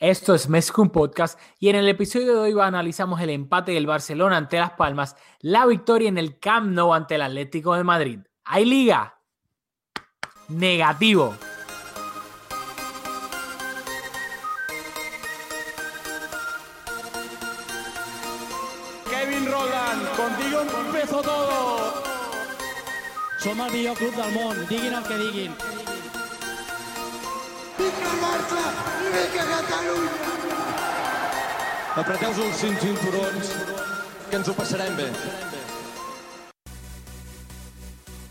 Esto es Mezcum Podcast y en el episodio de hoy analizamos el empate del Barcelona ante Las Palmas, la victoria en el Camp Nou ante el Atlético de Madrid. ¿Hay liga? Negativo. Kevin Roland, contigo empezó todo. Som el millor club del món, diguin el que diguin. Apreteu-vos els cinc cinturons, que ens ho passarem bé.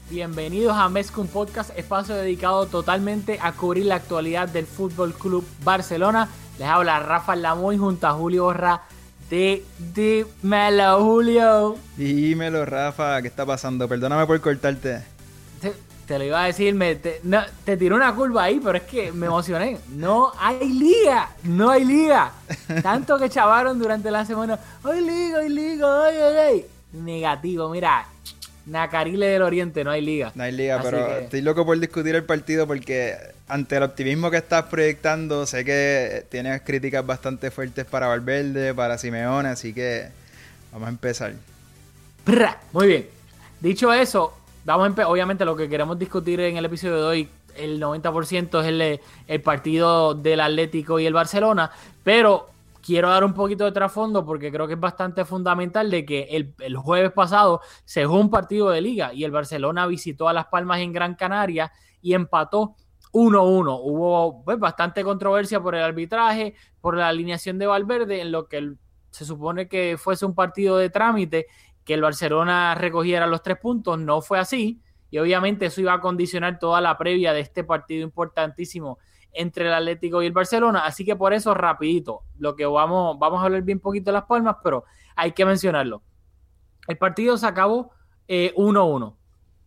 Bienvenidos a Mezcum Podcast, espacio dedicado totalmente a cubrir la actualidad del Fútbol Club Barcelona. Les habla Rafa Lamoy junto a Julio Borra de Dímelo, Julio. Dímelo, Rafa, ¿qué está pasando? Perdóname por cortarte. Te, lo iba a decir, me, te, no, te tiró una curva ahí, pero es que me emocioné. No hay liga, no hay liga. Tanto que chavaron durante la semana. Hay liga, hay liga, ay, ay, ay. Negativo, mira. Nacarile del Oriente, no hay liga. No hay liga, Así pero que- estoy loco por discutir el partido porque ante el optimismo que estás proyectando, sé que tienes críticas bastante fuertes para Valverde, para Simeone, así que vamos a empezar. Muy bien. Dicho eso, vamos a obviamente lo que queremos discutir en el episodio de hoy, el 90% es el, partido del Atlético y el Barcelona, pero quiero dar un poquito de trasfondo porque creo que es bastante fundamental de que el, jueves pasado se jugó un partido de liga y el Barcelona visitó a Las Palmas en Gran Canaria y empató 1-1. Hubo pues, bastante controversia por el arbitraje, por la alineación de Valverde, en lo que se supone que fuese un partido de trámite que el Barcelona recogiera los tres puntos, no fue así, y obviamente eso iba a condicionar toda la previa de este partido importantísimo entre el Atlético y el Barcelona, así que por eso rapidito, lo que vamos, vamos a hablar bien poquito de las palmas, pero hay que mencionarlo. El partido se acabó eh, 1-1,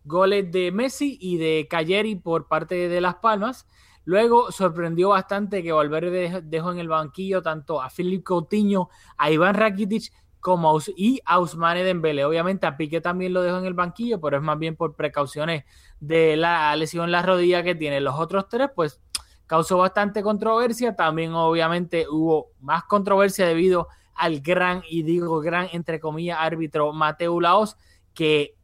goles de Messi y de Cagliari por parte de las palmas, Luego sorprendió bastante que Valverde dej- dejó en el banquillo tanto a Philip Coutinho, a Iván Rakitic como a Us- y a Ousmane Dembélé. Obviamente a Piqué también lo dejó en el banquillo, pero es más bien por precauciones de la lesión en la rodilla que tiene. Los otros tres, pues causó bastante controversia. También obviamente hubo más controversia debido al gran, y digo gran entre comillas, árbitro Mateo Laos, que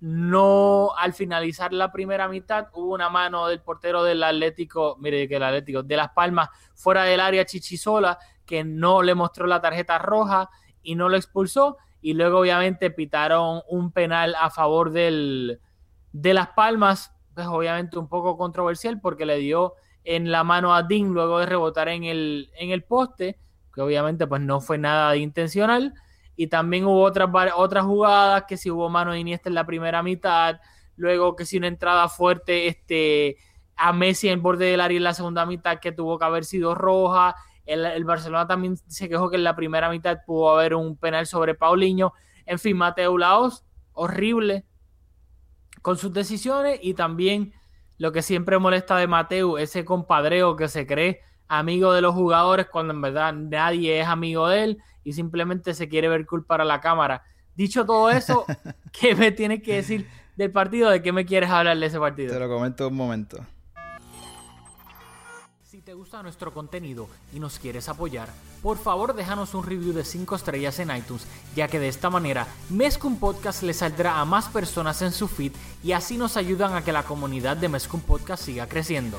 no al finalizar la primera mitad hubo una mano del portero del Atlético, mire que el Atlético, de Las Palmas fuera del área Chichisola, que no le mostró la tarjeta roja y no lo expulsó. Y luego obviamente pitaron un penal a favor del, de Las Palmas, pues obviamente un poco controversial porque le dio en la mano a Dean luego de rebotar en el, en el poste, que obviamente pues no fue nada de intencional. Y también hubo otras, otras jugadas que si hubo mano de Iniesta en la primera mitad, luego que si una entrada fuerte este, a Messi en el borde del área en la segunda mitad que tuvo que haber sido roja. El, el Barcelona también se quejó que en la primera mitad pudo haber un penal sobre Paulinho. En fin, Mateo Laos, horrible con sus decisiones y también lo que siempre molesta de Mateo, ese compadreo que se cree amigo de los jugadores cuando en verdad nadie es amigo de él y simplemente se quiere ver cool para la cámara. Dicho todo eso, ¿qué me tienes que decir del partido? ¿De qué me quieres hablar de ese partido? Te lo comento un momento. Te gusta nuestro contenido y nos quieres apoyar, por favor déjanos un review de 5 estrellas en iTunes, ya que de esta manera Mezcum Podcast le saldrá a más personas en su feed y así nos ayudan a que la comunidad de Mezcum Podcast siga creciendo.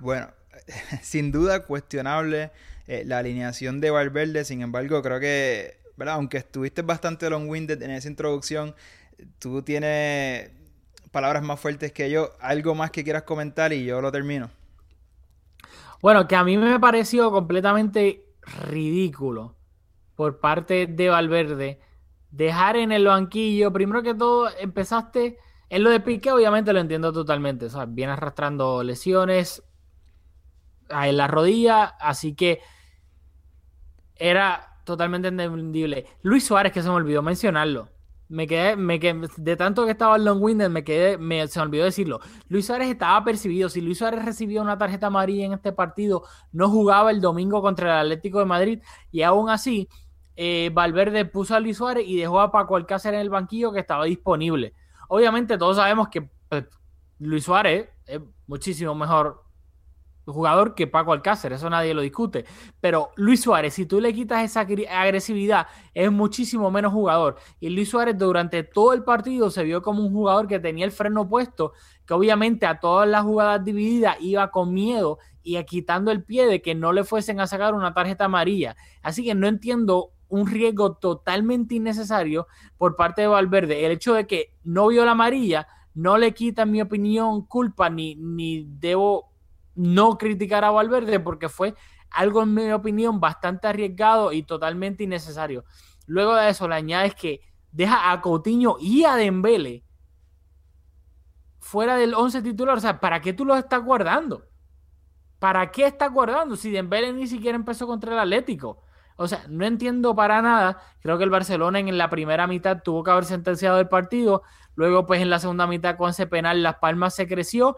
Bueno, sin duda cuestionable eh, la alineación de Valverde, sin embargo, creo que, ¿verdad? aunque estuviste bastante long-winded en esa introducción, tú tienes palabras más fuertes que yo, algo más que quieras comentar y yo lo termino. Bueno, que a mí me pareció completamente ridículo por parte de Valverde dejar en el banquillo, primero que todo, empezaste En lo de Piqué, obviamente lo entiendo totalmente. O sea, viene arrastrando lesiones en la rodilla, así que era totalmente entendible. Luis Suárez, que se me olvidó mencionarlo. Me quedé, me quedé, de tanto que estaba en long winded, me quedé, me, se me olvidó decirlo. Luis Suárez estaba percibido. Si Luis Suárez recibía una tarjeta amarilla en este partido, no jugaba el domingo contra el Atlético de Madrid. Y aún así, eh, Valverde puso a Luis Suárez y dejó a Paco Alcácer en el banquillo que estaba disponible. Obviamente, todos sabemos que pues, Luis Suárez es muchísimo mejor jugador que Paco Alcácer, eso nadie lo discute. Pero Luis Suárez, si tú le quitas esa agresividad, es muchísimo menos jugador. Y Luis Suárez durante todo el partido se vio como un jugador que tenía el freno puesto, que obviamente a todas las jugadas divididas iba con miedo y quitando el pie de que no le fuesen a sacar una tarjeta amarilla. Así que no entiendo un riesgo totalmente innecesario por parte de Valverde. El hecho de que no vio la amarilla no le quita, en mi opinión, culpa ni, ni debo no criticar a Valverde porque fue algo, en mi opinión, bastante arriesgado y totalmente innecesario. Luego de eso, le añades que deja a Coutinho y a Dembele fuera del 11 titular. O sea, ¿para qué tú los estás guardando? ¿Para qué estás guardando si Dembele ni siquiera empezó contra el Atlético? O sea, no entiendo para nada. Creo que el Barcelona en la primera mitad tuvo que haber sentenciado el partido. Luego, pues en la segunda mitad con ese penal, Las Palmas se creció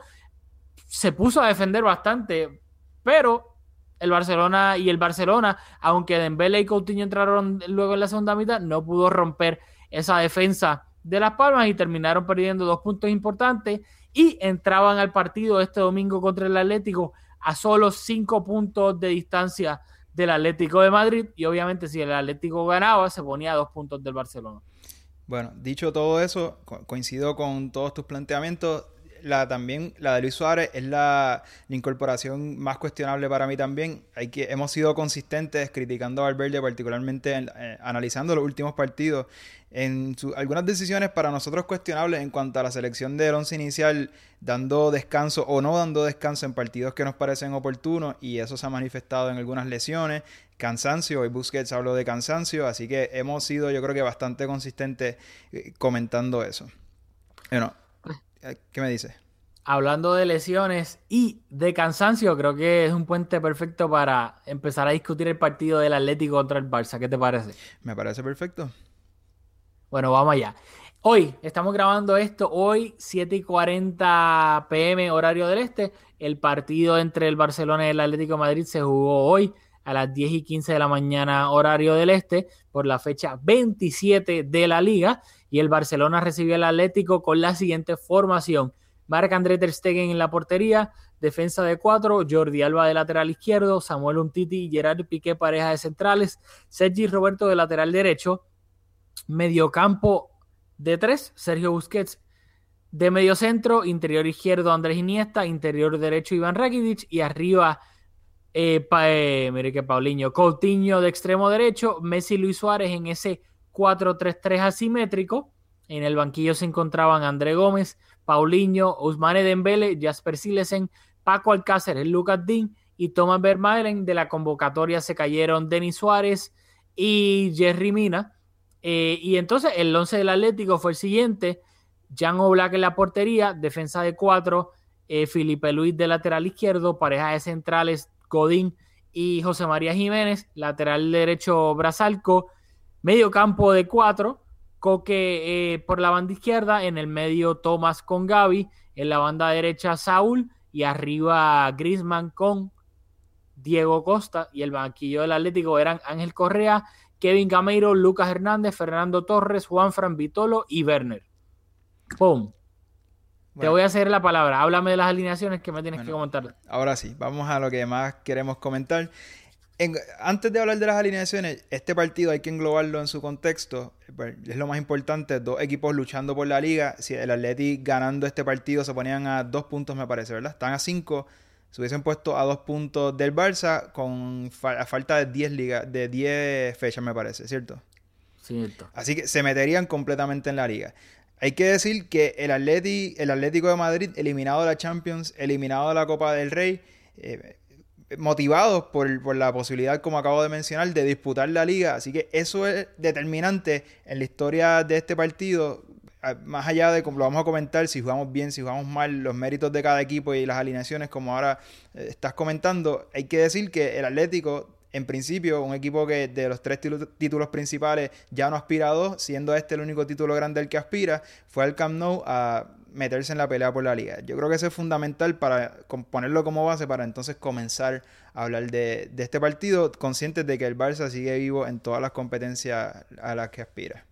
se puso a defender bastante, pero el Barcelona y el Barcelona, aunque Dembele y Coutinho entraron luego en la segunda mitad, no pudo romper esa defensa de Las Palmas y terminaron perdiendo dos puntos importantes y entraban al partido este domingo contra el Atlético a solo cinco puntos de distancia del Atlético de Madrid y obviamente si el Atlético ganaba se ponía a dos puntos del Barcelona. Bueno, dicho todo eso, coincido con todos tus planteamientos la también, la de Luis Suárez, es la, incorporación más cuestionable para mí también. Hay que, hemos sido consistentes criticando a Valverde, particularmente eh, analizando los últimos partidos. En algunas decisiones para nosotros cuestionables en cuanto a la selección del once inicial, dando descanso o no dando descanso en partidos que nos parecen oportunos, y eso se ha manifestado en algunas lesiones, cansancio. Hoy Busquets habló de cansancio, así que hemos sido, yo creo que bastante consistentes eh, comentando eso. Bueno, ¿Qué me dice? Hablando de lesiones y de cansancio, creo que es un puente perfecto para empezar a discutir el partido del Atlético contra el Barça. ¿Qué te parece? Me parece perfecto. Bueno, vamos allá. Hoy estamos grabando esto, hoy 7 y 40 pm horario del este. El partido entre el Barcelona y el Atlético de Madrid se jugó hoy a las 10 y 15 de la mañana horario del este por la fecha 27 de la liga y el Barcelona recibió al Atlético con la siguiente formación. Marc André Ter Stegen en la portería, defensa de cuatro, Jordi Alba de lateral izquierdo, Samuel Untiti y Gerard Piqué pareja de centrales, Sergi Roberto de lateral derecho, mediocampo de tres, Sergio Busquets de medio centro, interior izquierdo Andrés Iniesta, interior derecho Iván Rakitic y arriba eh, eh, mire que Paulinho, Coutinho de extremo derecho, Messi Luis Suárez en ese 4-3-3 asimétrico. En el banquillo se encontraban André Gómez, Paulinho, Ousmane Dembele, Jasper Silesen, Paco Alcácer, Lucas Dean y Thomas Vermaelen. De la convocatoria se cayeron Denis Suárez y Jerry Mina. Eh, y entonces el 11 del Atlético fue el siguiente. Jan Oblak en la portería, defensa de cuatro, eh, Felipe Luis de lateral izquierdo, pareja de centrales Godín y José María Jiménez, lateral derecho Brasalco, Medio campo de cuatro, Coque eh, por la banda izquierda, en el medio Tomás con Gaby, en la banda derecha Saúl y arriba Grisman con Diego Costa y el banquillo del Atlético eran Ángel Correa, Kevin Gameiro, Lucas Hernández, Fernando Torres, Juan Fran Vitolo y Werner. ¡Pum! Te voy a hacer la palabra. Háblame de las alineaciones que me tienes que comentar. Ahora sí, vamos a lo que más queremos comentar antes de hablar de las alineaciones, este partido hay que englobarlo en su contexto. Pues, es lo más importante, dos equipos luchando por la liga. Si el Atleti ganando este partido se ponían a dos puntos, me parece, ¿verdad? Están a cinco. Se hubiesen puesto a dos puntos del Barça con a falta de 10 ligas, de 10 fechas, me parece, ¿cierto? Cierto. Así que se meterían completamente en la liga. Hay que decir que el, el Atlético de Madrid, eliminado de la Champions, eliminado de la Copa del Rey, eh, motivados por, la posibilidad, como acabo de mencionar, de disputar la liga. Así que eso es determinante en la historia de este partido. más allá de como lo vamos a comentar, si jugamos bien, si jugamos mal, los méritos de cada equipo y las alineaciones, como ahora eh, estás comentando, hay que decir que el Atlético en principio, un equipo que de los tres títulos principales ya no aspira a dos, siendo este el único título grande al que aspira, fue al Camp Nou a meterse en la pelea por la liga. Yo creo que eso es fundamental para ponerlo como base para entonces comenzar a hablar de, este partido, conscientes de que el Barça sigue vivo en todas las competencias a las que aspira.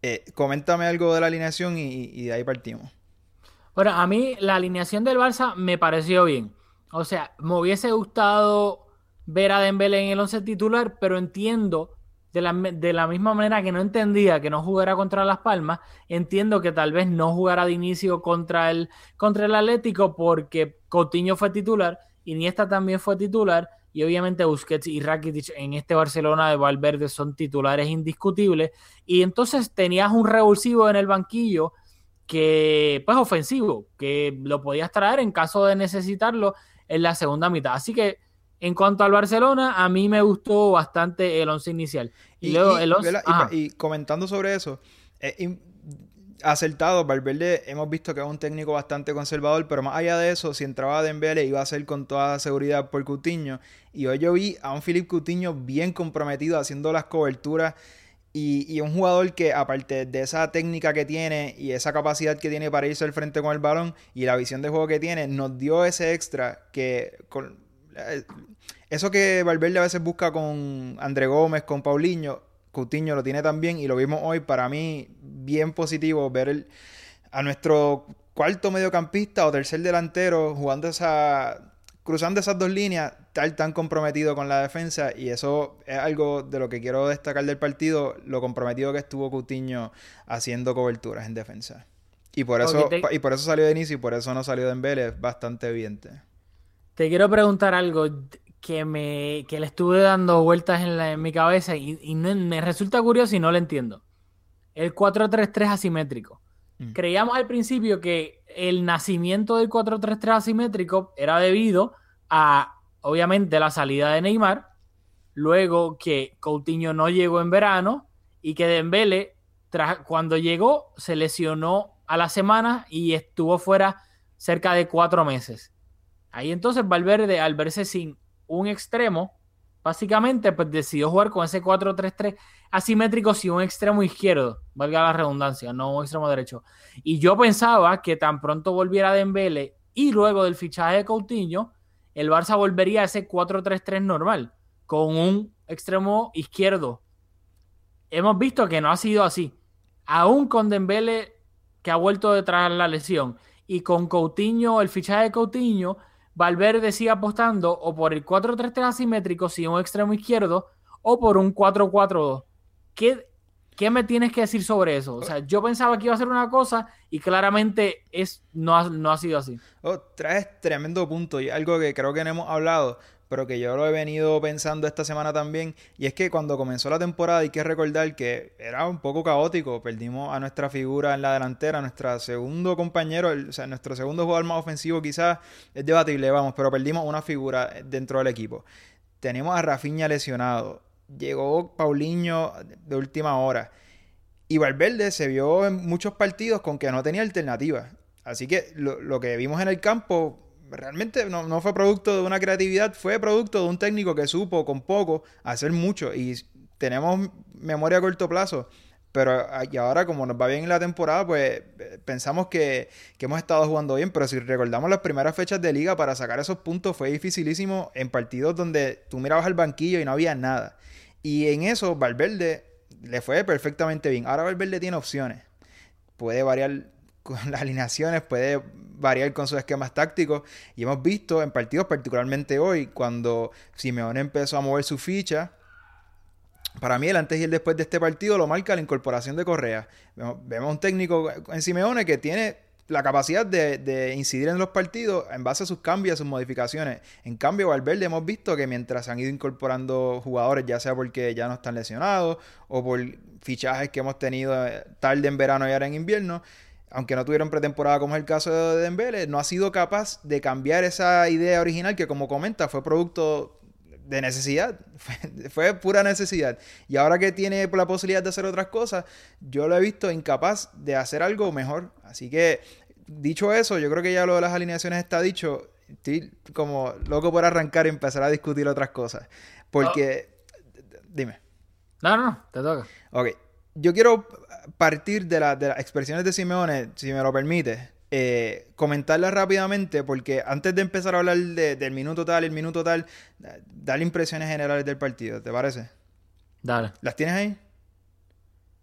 Eh, coméntame algo de la alineación y, y de ahí partimos. Bueno, a mí la alineación del Barça me pareció bien. O sea, me hubiese gustado ver a Dembélé en el 11 titular, pero entiendo de la, de la, misma manera que no entendía que no jugara contra Las Palmas, entiendo que tal vez no jugara de inicio contra el, contra el Atlético porque Coutinho fue titular, Iniesta también fue titular y obviamente Busquets y Rakitic en este Barcelona de Valverde son titulares indiscutibles y entonces tenías un revulsivo en el banquillo que pues ofensivo, que lo podías traer en caso de necesitarlo en la segunda mitad. Así que en cuanto al Barcelona, a mí me gustó bastante el once inicial. Y, luego el y, comentando sobre eso, acertado, Valverde hemos visto que es un técnico bastante conservador, pero más allá de eso, si entraba Dembélé iba a ser con toda seguridad por Coutinho. Y hoy yo vi a un Philip Coutinho bien comprometido haciendo las coberturas y, un jugador que aparte de esa técnica que tiene y esa capacidad que tiene para irse al frente con el balón y la visión de juego que tiene, nos dio ese extra que con, eh, eso que Valverde a veces busca con André Gómez, con Paulinho, Coutinho lo tiene también y lo vimos hoy. Para mí, bien positivo ver a nuestro cuarto mediocampista o tercer delantero jugando esa. cruzando esas dos líneas, tal tan comprometido con la defensa. Y eso es algo de lo que quiero destacar del partido, lo comprometido que estuvo Coutinho haciendo coberturas en defensa. Y por eso, y por eso salió de inicio y por eso no salió de Embele, es bastante evidente. Te quiero preguntar algo que me que le estuve dando vueltas en, mi cabeza y, me resulta curioso y no lo entiendo. El 4-3-3 asimétrico. Mm. Creíamos al principio que el nacimiento del 4-3-3 asimétrico era debido a, obviamente, la salida de Neymar, luego que Coutinho no llegó en verano y que Dembele, cuando llegó, se lesionó a la semana y estuvo fuera cerca de cuatro meses. Ahí entonces Valverde, al verse sin un extremo, básicamente pues decidió jugar con ese 4-3-3 asimétrico sin un extremo izquierdo, valga la redundancia, no un extremo derecho. Y yo pensaba que tan pronto volviera Dembele y luego del fichaje de Coutinho, el Barça volvería a ese 4-3-3 normal, con un extremo izquierdo. Hemos visto que no ha sido así. Aún con Dembele, que ha vuelto detrás de la lesión, y con Coutinho, el fichaje de Coutinho, Valverde sigue apostando o por el 4-3-3 asimétrico sin un extremo izquierdo o por un 4-4-2. ¿Qué, ¿Qué me tienes que decir sobre eso? O sea, yo pensaba que iba a ser una cosa y claramente es, no, ha, no ha sido así. Oh, traes tremendo punto y algo que creo que no hemos hablado pero que yo lo he venido pensando esta semana también. Y es que cuando comenzó la temporada hay que recordar que era un poco caótico. Perdimos a nuestra figura en la delantera, nuestro segundo compañero, o sea, nuestro segundo jugador más ofensivo quizás es debatible, vamos, pero perdimos una figura dentro del equipo. Tenemos a Rafinha lesionado. Llegó Paulinho de última hora. Y Valverde se vio en muchos partidos con que no tenía alternativa. Así que lo, lo que vimos en el campo realmente no, fue producto de una creatividad, fue producto de un técnico que supo con poco hacer mucho y tenemos memoria a corto plazo. Pero y ahora, como nos va bien en la temporada, pues pensamos que, que, hemos estado jugando bien. Pero si recordamos las primeras fechas de liga, para sacar esos puntos fue dificilísimo en partidos donde tú mirabas al banquillo y no había nada. Y en eso, Valverde le fue perfectamente bien. Ahora Valverde tiene opciones. Puede variar con las alineaciones, puede variar con sus esquemas tácticos. Y hemos visto en partidos, particularmente hoy, cuando Simeone empezó a mover su ficha. Para mí, el antes y el después de este partido lo marca la incorporación de Correa. Vemos, un técnico en Simeone que tiene la capacidad de, incidir en los partidos en base a sus cambios, a sus modificaciones. En cambio, Valverde hemos visto que mientras han ido incorporando jugadores, ya sea porque ya no están lesionados o por fichajes que hemos tenido eh, tarde en verano y ahora en invierno, aunque no tuvieron pretemporada como es el caso de Dembele, no ha sido capaz de cambiar esa idea original que como comenta fue producto de necesidad. Fue, fue pura necesidad. Y ahora que tiene la posibilidad de hacer otras cosas, yo lo he visto incapaz de hacer algo mejor. Así que, dicho eso, yo creo que ya lo de las alineaciones está dicho. Estoy como loco por arrancar y empezar a discutir otras cosas. Porque, dime. No, no, no, te toca. Ok, yo quiero partir de, la- de las expresiones de Simeone, si me lo permite, eh, comentarlas rápidamente, porque antes de empezar a hablar de- del minuto tal, el minuto tal, da- darle impresiones generales del partido, ¿te parece? Dale. ¿Las tienes ahí?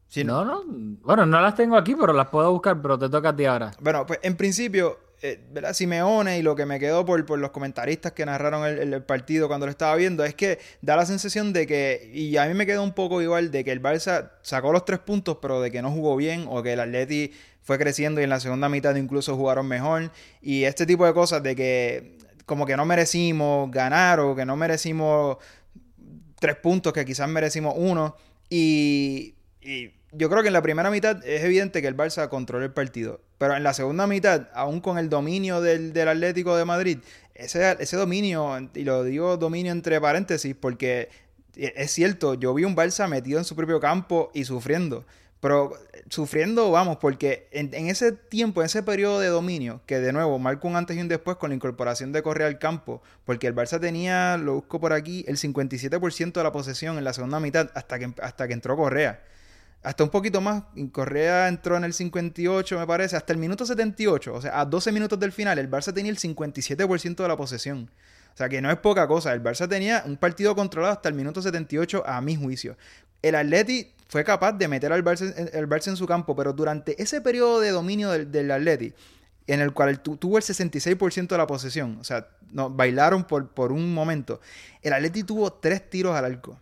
Si no, no. Bueno, no las tengo aquí, pero las puedo buscar, pero te toca a ti ahora. Bueno, pues en principio, eh. Simeone y lo que me quedó por, por los comentaristas que narraron el, partido cuando lo estaba viendo es que da la sensación de que, y a mí me quedó un poco igual, de que el Barça sacó los tres puntos, pero de que no jugó bien o que el Atleti fue creciendo y en la segunda mitad incluso jugaron mejor. Y este tipo de cosas de que como que no merecimos ganar o que no merecimos tres puntos, que quizás merecimos uno. Y yo creo que en la primera mitad es evidente que el Barça controló el partido. Pero en la segunda mitad, aún con el dominio del, del Atlético de Madrid, ese, ese dominio, y lo digo dominio entre paréntesis, porque es cierto, yo vi un Barça metido en su propio campo y sufriendo. Pero sufriendo, vamos, porque en, en ese tiempo, en ese periodo de dominio, que de nuevo marca un antes y un después con la incorporación de Correa al campo, porque el Barça tenía, lo busco por aquí, el 57% de la posesión en la segunda mitad hasta que, hasta que entró Correa. Hasta un poquito más, Correa entró en el 58, me parece, hasta el minuto 78, o sea, a 12 minutos del final, el Barça tenía el 57% de la posesión. O sea, que no es poca cosa. El Barça tenía un partido controlado hasta el minuto 78, a mi juicio. El Atleti fue capaz de meter al Barça, el Barça en su campo, pero durante ese periodo de dominio del, del Atleti, en el cual tu, tuvo el 66% de la posesión, o sea, no, bailaron por, por un momento, el Atleti tuvo tres tiros al arco.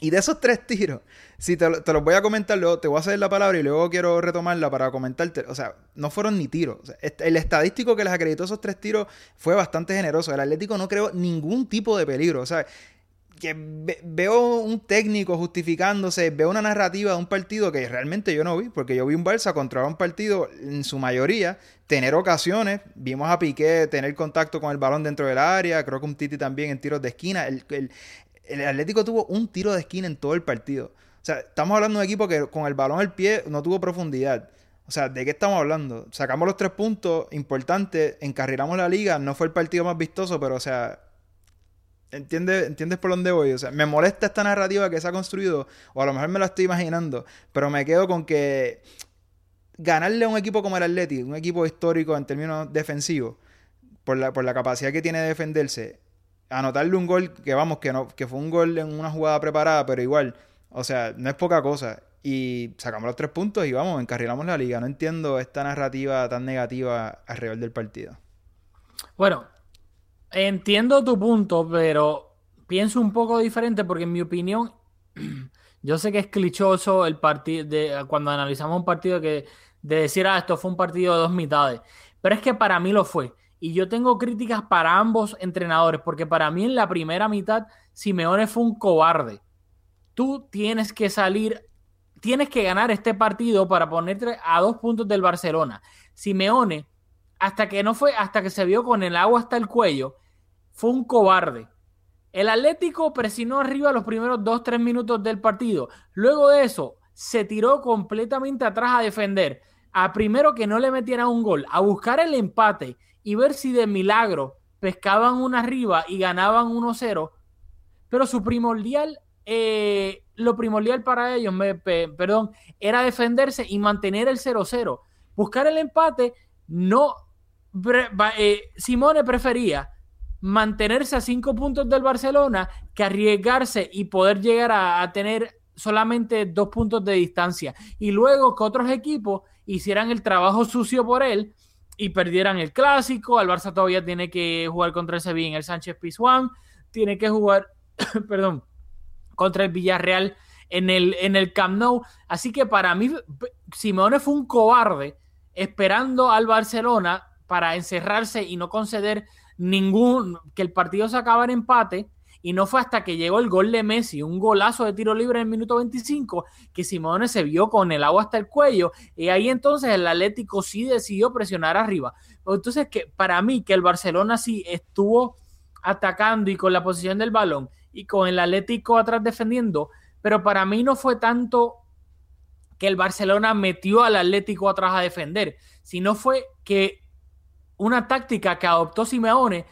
Y de esos tres tiros, si te, te, los voy a comentar luego, te voy a hacer la palabra y luego quiero retomarla para comentarte. O sea, no fueron ni tiros. El estadístico que les acreditó esos tres tiros fue bastante generoso. El Atlético no creó ningún tipo de peligro. O sea, que ve, veo un técnico justificándose, veo una narrativa de un partido que realmente yo no vi, porque yo vi un Barça controlar un partido en su mayoría, tener ocasiones, vimos a Piqué tener contacto con el balón dentro del área, creo que un Titi también en tiros de esquina. El, el Atlético tuvo un tiro de esquina en todo el partido. O sea, estamos hablando de un equipo que con el balón al pie no tuvo profundidad. O sea, ¿de qué estamos hablando? Sacamos los tres puntos importantes, encarrilamos la liga, no fue el partido más vistoso, pero o sea, ¿entiendes, ¿entiendes por dónde voy? O sea, me molesta esta narrativa que se ha construido, o a lo mejor me la estoy imaginando, pero me quedo con que ganarle a un equipo como el Atleti, un equipo histórico en términos defensivos, por la, por la capacidad que tiene de defenderse, anotarle un gol que vamos, que no, que fue un gol en una jugada preparada, pero igual, o sea, no es poca cosa. Y sacamos los tres puntos y vamos, encarrilamos la liga. No entiendo esta narrativa tan negativa alrededor del partido. Bueno, entiendo tu punto, pero pienso un poco diferente porque en mi opinión, yo sé que es clichoso el partido cuando analizamos un partido que de decir, ah, esto fue un partido de dos mitades. Pero es que para mí lo fue. Y yo tengo críticas para ambos entrenadores, porque para mí en la primera mitad Simeone fue un cobarde. Tú tienes que salir, tienes que ganar este partido para ponerte a dos puntos del Barcelona. Simeone, hasta que no fue, hasta que se vio con el agua hasta el cuello, fue un cobarde. El Atlético presionó arriba los primeros dos, tres minutos del partido. Luego de eso, se tiró completamente atrás a defender. A primero que no le metieran un gol, a buscar el empate y ver si de milagro pescaban una arriba y ganaban 1-0. Pero su primordial, eh, lo primordial para ellos, me, pe, perdón, era defenderse y mantener el 0-0. Buscar el empate, no. Eh, Simone prefería mantenerse a cinco puntos del Barcelona que arriesgarse y poder llegar a tener solamente dos puntos de distancia. Y luego que otros equipos hicieran el trabajo sucio por él y perdieran el clásico. El Barça todavía tiene que jugar contra el Sevilla en el Sánchez Pizjuán, tiene que jugar, perdón, contra el Villarreal en el, en el Camp Nou. Así que para mí, Simeone fue un cobarde esperando al Barcelona para encerrarse y no conceder ningún, que el partido se acabara en empate. Y no fue hasta que llegó el gol de Messi, un golazo de tiro libre en el minuto 25, que Simone se vio con el agua hasta el cuello. Y ahí entonces el Atlético sí decidió presionar arriba. Entonces, que para mí, que el Barcelona sí estuvo atacando y con la posición del balón y con el Atlético atrás defendiendo, pero para mí no fue tanto que el Barcelona metió al Atlético atrás a defender, sino fue que una táctica que adoptó Simeone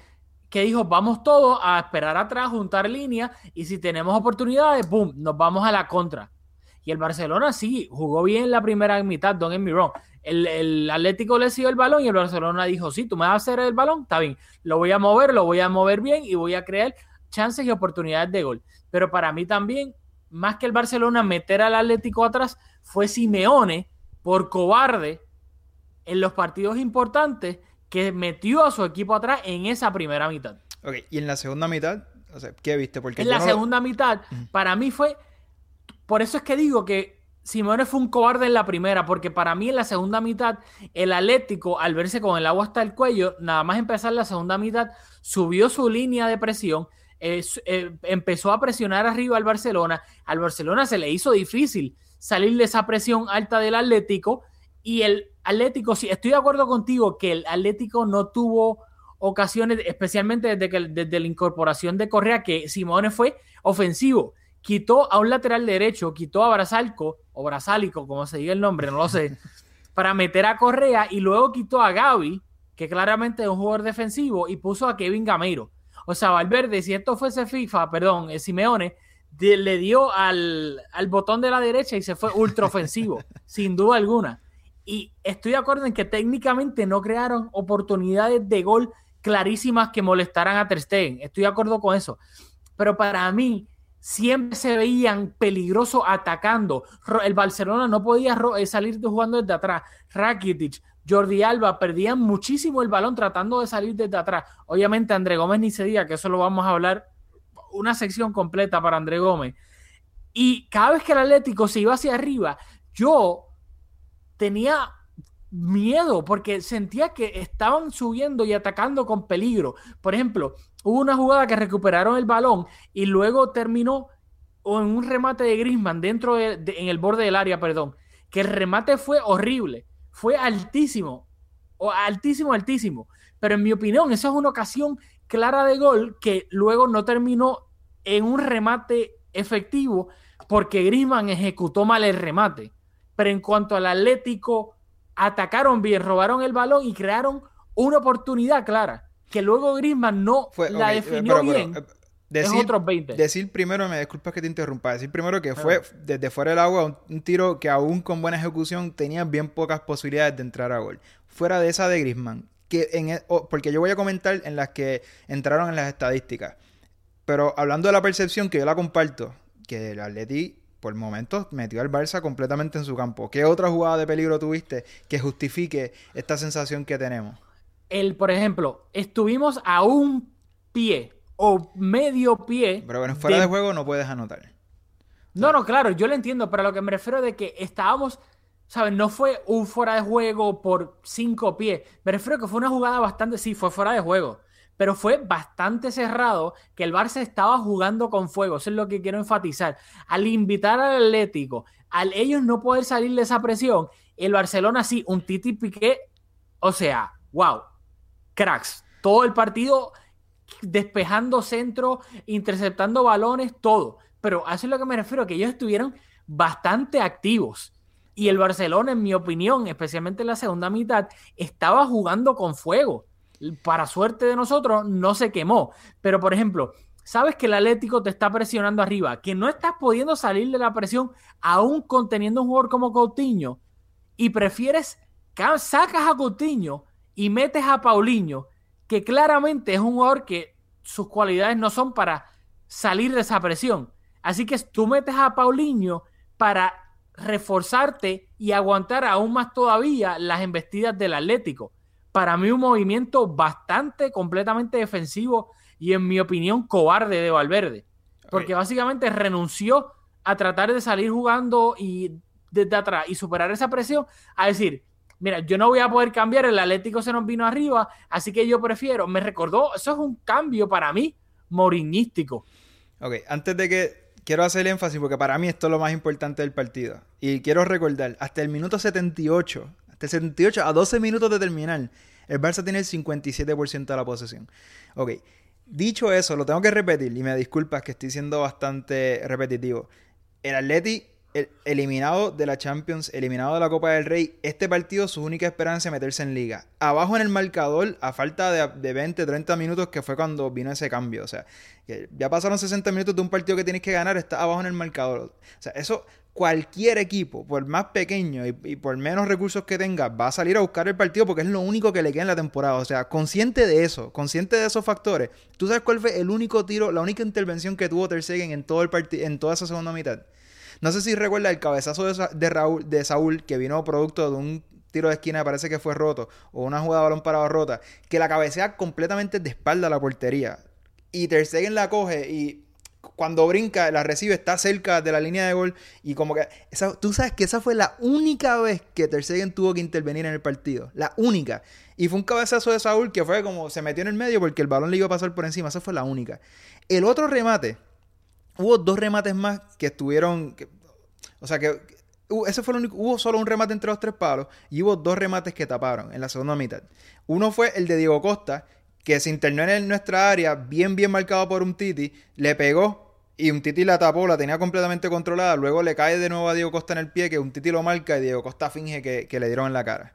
que dijo, vamos todos a esperar atrás, juntar líneas y si tenemos oportunidades, ¡boom!, nos vamos a la contra. Y el Barcelona sí, jugó bien la primera mitad, don't get me wrong. El, el Atlético le siguió el balón y el Barcelona dijo, sí, tú me vas a hacer el balón, está bien, lo voy a mover, lo voy a mover bien y voy a crear chances y oportunidades de gol. Pero para mí también, más que el Barcelona meter al Atlético atrás, fue Simeone por cobarde en los partidos importantes que metió a su equipo atrás en esa primera mitad. Ok, y en la segunda mitad, o sea, ¿qué viste? Porque en la no lo- segunda mitad, para mí fue. Por eso es que digo que Simeone fue un cobarde en la primera, porque para mí en la segunda mitad, el Atlético, al verse con el agua hasta el cuello, nada más empezar la segunda mitad, subió su línea de presión, eh, eh, empezó a presionar arriba al Barcelona. Al Barcelona se le hizo difícil salir de esa presión alta del Atlético. Y el Atlético, sí, estoy de acuerdo contigo que el Atlético no tuvo ocasiones, especialmente desde, que, desde la incorporación de Correa, que Simone fue ofensivo. Quitó a un lateral derecho, quitó a Brasalco, o Brasálico, como se diga el nombre, no lo sé, para meter a Correa y luego quitó a Gaby, que claramente es un jugador defensivo, y puso a Kevin Gameiro. O sea, Valverde, si esto fuese FIFA, perdón, eh, Simeone, de- le dio al, al botón de la derecha y se fue ultra ofensivo, sin duda alguna. Y estoy de acuerdo en que técnicamente no crearon oportunidades de gol clarísimas que molestaran a Ter. Estoy de acuerdo con eso. Pero para mí siempre se veían peligrosos atacando. El Barcelona no podía eh, salir de- jugando desde atrás. Rakitic, Jordi Alba perdían muchísimo el balón tratando de salir desde atrás. Obviamente André Gómez ni se diga que eso lo vamos a hablar una sección completa para André Gómez. Y cada vez que el Atlético se iba hacia arriba, yo tenía miedo porque sentía que estaban subiendo y atacando con peligro. Por ejemplo, hubo una jugada que recuperaron el balón y luego terminó en un remate de Griezmann dentro de, en el borde del área, perdón, que el remate fue horrible, fue altísimo, o altísimo, altísimo. Pero en mi opinión, esa es una ocasión clara de gol que luego no terminó en un remate efectivo porque Griezmann ejecutó mal el remate. Pero en cuanto al Atlético, atacaron bien, robaron el balón y crearon una oportunidad clara. Que luego Griezmann no Fue- la ok, definió pero- pero, bien. eh, es decir, otros 20. decir primero, me disculpas que te interrumpa, decir primero que fue desde fuera del agua un, un tiro que aún con buena ejecución tenía bien pocas posibilidades de entrar a gol. Fuera de esa de Griezmann, que en e- porque yo voy a comentar en las que entraron en las estadísticas. Pero hablando de la percepción que yo la comparto, que el Atleti por momentos metió al Barça completamente en su campo. ¿Qué otra jugada de peligro tuviste que justifique esta sensación que tenemos? El, por ejemplo, estuvimos a un pie o medio pie. Pero bueno, fuera de, juego no puedes anotar. No, no, claro, yo lo entiendo, pero a lo que me refiero de que estábamos, ¿sabes? No fue un fuera de juego por cinco pies. Me refiero que fue una jugada bastante, sí, fue fuera de juego, pero fue bastante cerrado que el Barça estaba jugando con fuego. Eso es lo que quiero enfatizar. Al invitar al Atlético, al ellos no poder salir de esa presión, el Barcelona sí, un Titi Piqué, o sea, wow, cracks. Todo el partido despejando centro, interceptando balones, todo. Pero a eso es lo que me refiero, que ellos estuvieron bastante activos. Y el Barcelona, en mi opinión, especialmente en la segunda mitad, estaba jugando con fuego. Para suerte de nosotros, no se quemó. Pero, por ejemplo, sabes que el Atlético te está presionando arriba, que no estás pudiendo salir de la presión aún conteniendo un jugador como Coutinho y prefieres, ca- sacas a Coutinho y metes a Paulinho, que claramente es un jugador que sus cualidades no son para salir de esa presión. Así que tú metes a Paulinho para reforzarte y aguantar aún más todavía las embestidas del Atlético. Para mí un movimiento bastante, completamente defensivo y en mi opinión cobarde de Valverde. Porque básicamente renunció a tratar de salir jugando y desde atrás y superar esa presión a decir, mira, yo no voy a poder cambiar, el Atlético se nos vino arriba, así que yo prefiero, me recordó, eso es un cambio para mí moriñístico. Ok, antes de que quiero hacer énfasis porque para mí esto es lo más importante del partido. Y quiero recordar, hasta el minuto 78, el 78, a 12 minutos de terminar, el Barça tiene el 57% de la posesión. Ok, Dicho eso, lo tengo que repetir y me disculpas que estoy siendo bastante repetitivo. El Atleti el- eliminado de la Champions, eliminado de la Copa del Rey, este partido su única esperanza es meterse en liga. Abajo en el marcador, a falta de, de 20, 30 minutos, que fue cuando vino ese cambio. O sea, ya pasaron 60 minutos de un partido que tienes que ganar, está abajo en el marcador. O sea, eso cualquier equipo, por más pequeño y, por menos recursos que tenga, va a salir a buscar el partido porque es lo único que le queda en la temporada. O sea, consciente de eso, consciente de esos factores. ¿Tú sabes cuál fue el único tiro, la única intervención que tuvo Ter en todo el en toda esa segunda mitad? No sé si recuerda el cabezazo de, de, Saúl que vino producto de un tiro de esquina, parece que fue roto, o una jugada de balón parado rota, que la cabecea completamente de espalda a la portería. Y Ter la coge y cuando brinca, la recibe, está cerca de la línea de gol. Y como que. esa- tú sabes que esa fue la única vez que Ter Stegen tuvo que intervenir en el partido. La única. Y fue un cabezazo de Saúl que fue como se metió en el medio porque el balón le iba a pasar por encima. Esa fue la única. El otro remate. Hubo dos remates más que estuvieron. que- o sea que. ese fue el único. Hubo solo un remate entre los tres palos. Y hubo dos remates que taparon en la segunda mitad. Uno fue el de Diego Costa, que se internó en nuestra área, bien, bien marcado por un Titi. Le pegó. Y un Titi la tapó, la tenía completamente controlada. Luego le cae de nuevo a Diego Costa en el pie, que un Titi lo marca y Diego Costa finge que, le dieron en la cara.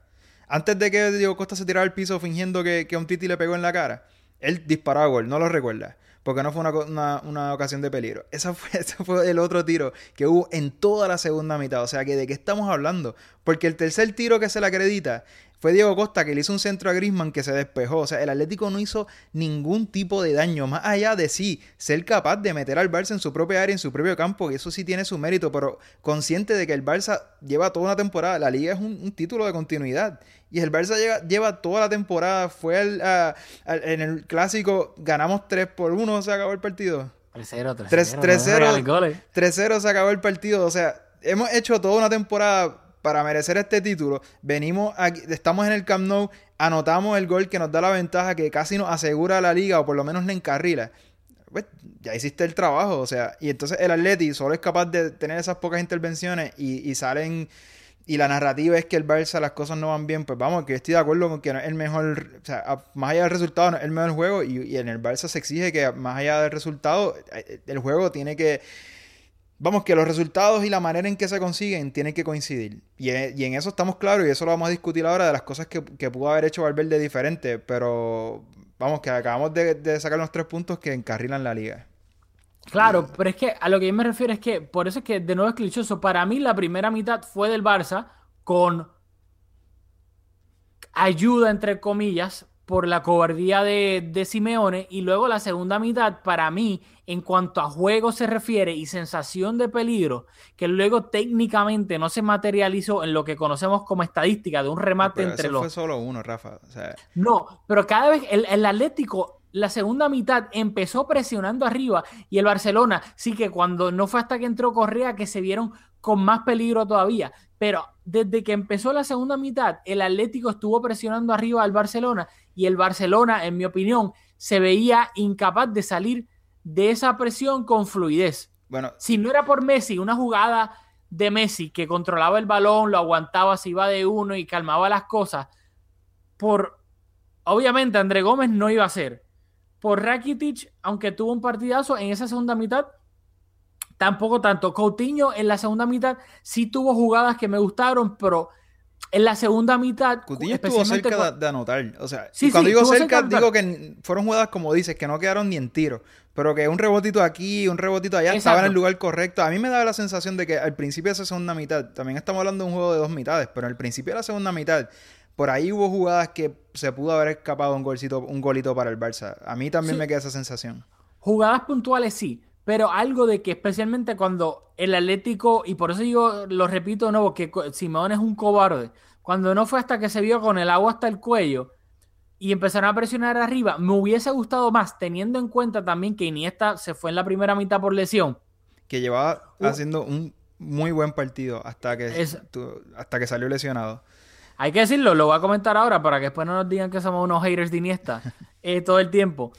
Antes de que Diego Costa se tirara al piso fingiendo que, que un Titi le pegó en la cara, él disparó gol, no lo recuerda. Porque no fue una, una- ocasión de peligro. Esa fue, ese fue el otro tiro que hubo en toda la segunda mitad. O sea, que ¿de qué estamos hablando? Porque el tercer tiro que se le acredita fue Diego Costa que le hizo un centro a Griezmann que se despejó. O sea, el Atlético no hizo ningún tipo de daño. Más allá de sí, ser capaz de meter al Barça en su propia área, en su propio campo. Y eso sí tiene su mérito. Pero consciente de que el Barça lleva toda una temporada. La liga es un, un título de continuidad. Y el Barça lleva, lleva toda la temporada. Fue al- en el clásico, ganamos 3 por 1, se acabó el partido. 3-0, 3-0. Tres- no 3-0. me regales goles. 3-0 se acabó el partido. O sea, hemos hecho toda una temporada para merecer este título. Venimos aquí, estamos en el Camp Nou, anotamos el gol que nos da la ventaja que casi nos asegura la liga o por lo menos la encarrila. Pues ya hiciste el trabajo, o sea, y entonces el Atleti solo es capaz de tener esas pocas intervenciones y, salen y la narrativa es que el Barça las cosas no van bien, pues vamos, que estoy de acuerdo con que no es el mejor, o sea, más allá del resultado no es el mejor juego y, y en el Barça se exige que más allá del resultado, eh, el juego tiene que, vamos, que los resultados y la manera en que se consiguen tienen que coincidir. Y, en- y en eso estamos claros y eso lo vamos a discutir ahora de las cosas que, pudo haber hecho Valverde diferente, pero vamos, que acabamos de, de sacar los tres puntos que encarrilan la liga. Claro, pero es que a lo que yo me refiero es que, por eso es que de nuevo es clichoso. Para mí, la primera mitad fue del Barça con ayuda, entre comillas, por la cobardía de, de Simeone. Y luego la segunda mitad, para mí, en cuanto a juego se refiere y sensación de peligro, que luego técnicamente no se materializó en lo que conocemos como estadística de un remate Pero entre los fue solo uno, Rafa. O sea, no, pero cada vez el, el Atlético, la segunda mitad, empezó presionando arriba y el Barcelona, sí que cuando no fue hasta que entró Correa que se vieron con más peligro todavía. Pero desde que empezó la segunda mitad, el Atlético estuvo presionando arriba al Barcelona y el Barcelona, en mi opinión, se veía incapaz de salir de esa presión con fluidez. bueno, Si no era por Messi, una jugada de Messi que controlaba el balón, lo aguantaba, se iba de uno y calmaba las cosas, por obviamente André Gómez no iba a ser. Por Rakitic, aunque tuvo un partidazo en esa segunda mitad, tampoco tanto. Coutinho en la segunda mitad sí tuvo jugadas que me gustaron, pero en la segunda mitad, Coutinho estuvo cerca de, anotar. O sea, Sí, cuando sí, digo cerca, digo que fueron jugadas como dices, que no quedaron ni en tiro. Pero que un rebotito aquí, un rebotito allá, estaba en Exacto. el lugar correcto. A mí me da la sensación de que al principio de esa segunda mitad, también estamos hablando de un juego de dos mitades, pero al principio de la segunda mitad, por ahí hubo jugadas que se pudo haber escapado un golcito, un golito para el Barça. A mí también Sí. me queda esa sensación. Jugadas puntuales sí, pero algo de que especialmente cuando el Atlético, y por eso digo, lo repito de nuevo, que Simeone es un cobarde, cuando no fue hasta que se vio con el agua hasta el cuello y empezaron a presionar arriba, me hubiese gustado más, teniendo en cuenta también que Iniesta se fue en la primera mitad por lesión. Que llevaba Uh. haciendo un muy buen partido hasta que, Es- tu- hasta que salió lesionado. Hay que decirlo, lo voy a comentar ahora para que después no nos digan que somos unos haters de Iniesta eh, todo el tiempo.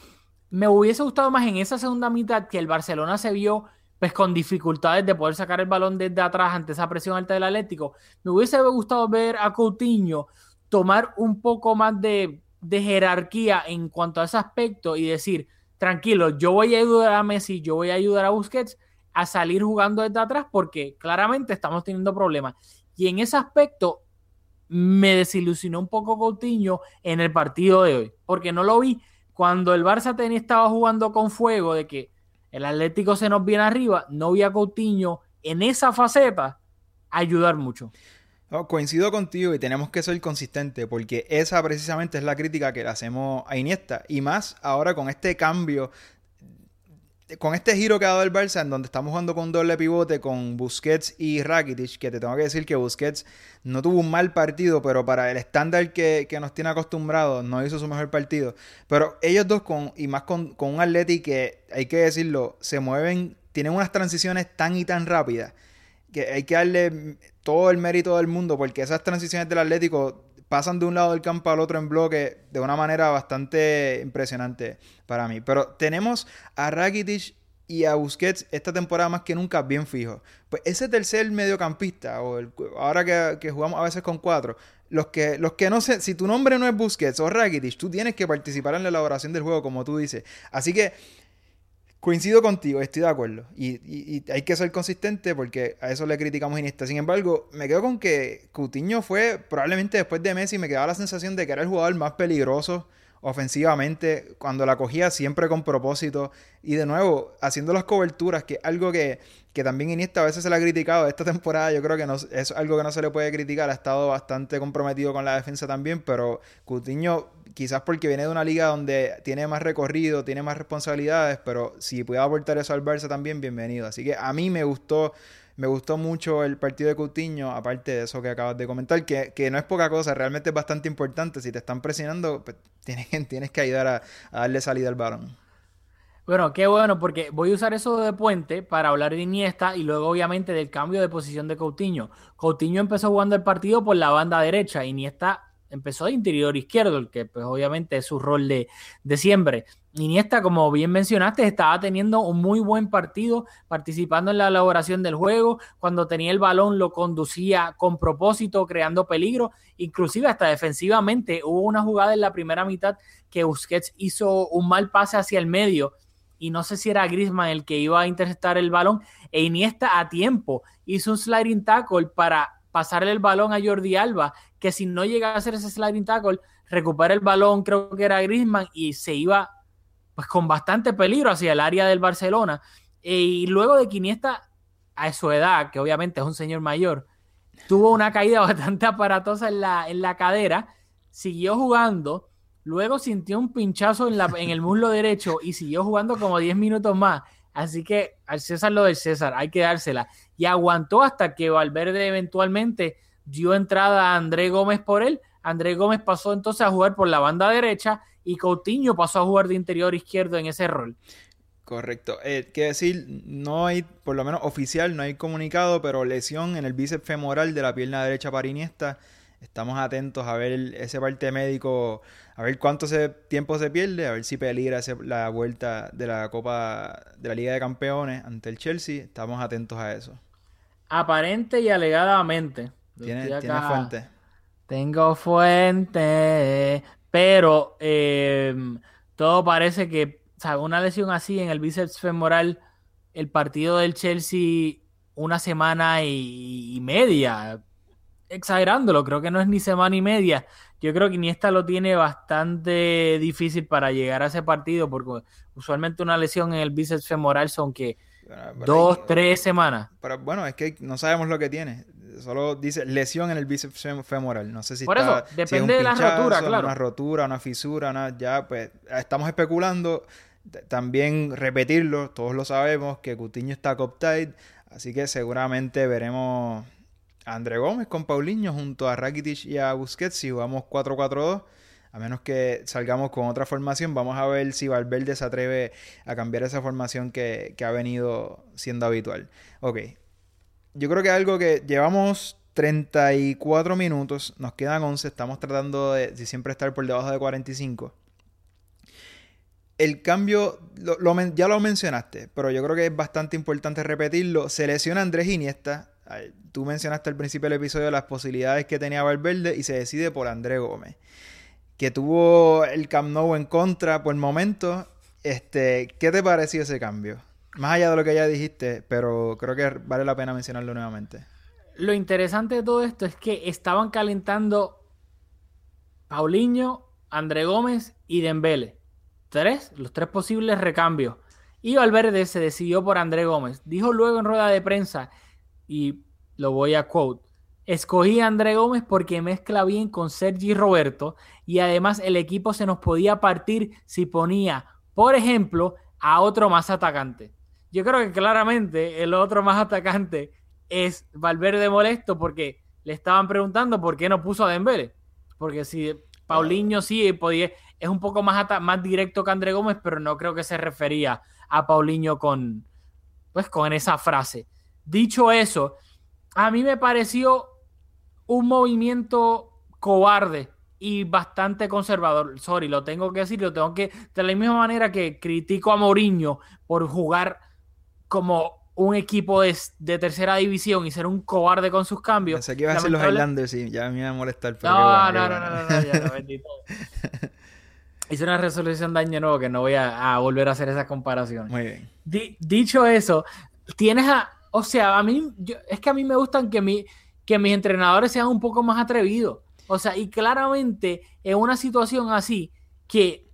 Me hubiese gustado más en esa segunda mitad que el Barcelona se vio pues con dificultades de poder sacar el balón desde atrás ante esa presión alta del Atlético. Me hubiese gustado ver a Coutinho tomar un poco más de, de jerarquía en cuanto a ese aspecto y decir, tranquilo, yo voy a ayudar a Messi, yo voy a ayudar a Busquets a salir jugando desde atrás porque claramente estamos teniendo problemas. Y en ese aspecto me desilusionó un poco Coutinho en el partido de hoy, porque no lo vi cuando el Barça tenía, estaba jugando con fuego de que el Atlético se nos viene arriba, no vi a Coutinho en esa faceta ayudar mucho. coincido contigo y tenemos que ser consistentes porque esa precisamente es la crítica que le hacemos a Iniesta y más ahora con este cambio con este giro que ha dado el Barça, en donde estamos jugando con doble pivote con Busquets y Rakitic, que te tengo que decir que Busquets no tuvo un mal partido, pero para el estándar que, nos tiene acostumbrados, no hizo su mejor partido. Pero ellos dos, con, y más con, con un Atleti que, hay que decirlo, se mueven, tienen unas transiciones tan y tan rápidas, que hay que darle todo el mérito del mundo, porque esas transiciones del Atlético pasan de un lado del campo al otro en bloque de una manera bastante impresionante para mí. Pero tenemos a Rakitic y a Busquets esta temporada más que nunca bien fijo. Pues ese tercer mediocampista, o ahora que, jugamos a veces con cuatro, los que, los que no sé, si tu nombre no es Busquets o Rakitic, tú tienes que participar en la elaboración del juego, como tú dices. Así que Coincido contigo, estoy de acuerdo. Y, hay que ser consistente porque a eso le criticamos Iniesta. Sin embargo, me quedo con que Coutinho fue probablemente después de Messi, me quedaba la sensación de que era el jugador más peligroso ofensivamente, cuando la cogía siempre con propósito y de nuevo haciendo las coberturas, que es algo que, que también Iniesta a veces se le ha criticado esta temporada, yo creo que no, es algo que no se le puede criticar, ha estado bastante comprometido con la defensa también, pero Coutinho quizás porque viene de una liga donde tiene más recorrido, tiene más responsabilidades, pero si puede aportar eso al Barça también, bienvenido. Así que a mí me gustó me gustó mucho el partido de Coutinho, aparte de eso que acabas de comentar, que, no es poca cosa, realmente es bastante importante. Si te están presionando, pues tienes, tienes que ayudar a, darle salida al balón. Bueno, qué bueno, porque voy a usar eso de puente para hablar de Iniesta y luego obviamente del cambio de posición de Coutinho. Coutinho empezó jugando el partido por la banda derecha, Iniesta empezó de interior izquierdo, el que pues obviamente es su rol de, de siempre. Iniesta, como bien mencionaste, estaba teniendo un muy buen partido, participando en la elaboración del juego. Cuando tenía el balón lo conducía con propósito, creando peligro. Inclusive hasta defensivamente hubo una jugada en la primera mitad que Busquets hizo un mal pase hacia el medio y no sé si era Griezmann el que iba a interceptar el balón e Iniesta a tiempo hizo un sliding tackle para pasarle el balón a Jordi Alba, que si no llega a hacer ese sliding tackle, recupera el balón, creo que era Griezmann y se iba pues con bastante peligro hacia el área del Barcelona. E, y luego de que Iniesta, a su edad, que obviamente es un señor mayor, tuvo una caída bastante aparatosa en la, en la cadera, siguió jugando, luego sintió un pinchazo en, la, en el muslo derecho y siguió jugando como 10 minutos más. Así que al César lo del César, hay que dársela. Y aguantó hasta que Valverde eventualmente dio entrada a André Gómez por él. André Gómez pasó entonces a jugar por la banda derecha y Coutinho pasó a jugar de interior izquierdo en ese rol. Correcto. Eh, que decir, no hay, por lo menos oficial, no hay comunicado, pero lesión en el bíceps femoral de la pierna derecha para Iniesta. Estamos atentos a ver ese parte médico, a ver cuánto tiempo se pierde, a ver si peligra la vuelta de la Copa de la Liga de Campeones ante el Chelsea. Estamos atentos a eso. Aparente y alegadamente. ¿Tiene, ¿tiene fuente? Tengo fuente. Pero em, todo parece que, o una lesión así en el bíceps femoral, el partido del Chelsea una semana y, media, exagerándolo, creo que no es ni semana y media. Yo creo que Iniesta lo tiene bastante difícil para llegar a ese partido, porque usualmente una lesión en el bíceps femoral son que dos, tres semanas. Pero bueno, es que no sabemos lo que tiene solo dice lesión en el bíceps femoral. No sé si Por eso, depende de la rotura, claro. Una rotura, una fisura, una, ya pues estamos especulando. También repetirlo, todos lo sabemos, que Cutiño está coptight, así que seguramente veremos André Gómez con Paulinho junto a Rakitic y a Busquets si jugamos 4-4-2. A menos que salgamos con otra formación, vamos a ver si Valverde se atreve a cambiar esa formación que, que ha venido siendo habitual. Ok, yo creo que algo que llevamos 34 minutos, nos quedan 11, estamos tratando de, siempre estar por debajo de 45. El cambio, ya lo mencionaste, pero yo creo que es bastante importante repetirlo. Selecciona Andrés Iniesta. Tú mencionaste al principio del episodio las posibilidades que tenía Valverde y se decide por Andrés Gómez. Que tuvo el Camp Nou en contra por el momento Este, ¿qué te pareció ese cambio? Más allá de lo que ya dijiste, pero creo que vale la pena mencionarlo nuevamente. Lo interesante de todo esto es que estaban calentando Paulinho, André Gómez y Dembele. Tres, los tres posibles recambios. Y Valverde se decidió por André Gómez. Dijo luego en rueda de prensa, y lo voy a quote, escogí a André Gómez porque mezcla bien con Sergi Roberto y además el equipo se nos podía partir si ponía, por ejemplo, a otro más atacante. Yo creo que claramente el otro más atacante es Valverde molesto porque le estaban preguntando por qué no puso a Dembele. Porque si Paulinho sí podía, es un poco más, más directo que André Gómez, pero no creo que se refería a Paulinho con, pues, con esa frase. Dicho eso, a mí me pareció un movimiento cobarde y bastante conservador. Sorry, lo tengo que decir, lo tengo que. De la misma manera que critico a Mourinho por jugar como un equipo de, tercera división y ser un cobarde con sus cambios. Pensé que iba a ser los Highlanders y ya me iba a molestar. no, no, no, no, no, no, ya, no, bendito. Hice una resolución de año nuevo que no voy a, volver a hacer esa comparación. Muy bien. dicho eso, tienes a. O sea, a mí. es que a mí me gustan que, mi, que mis entrenadores sean un poco más atrevidos. O sea, y claramente en una situación así que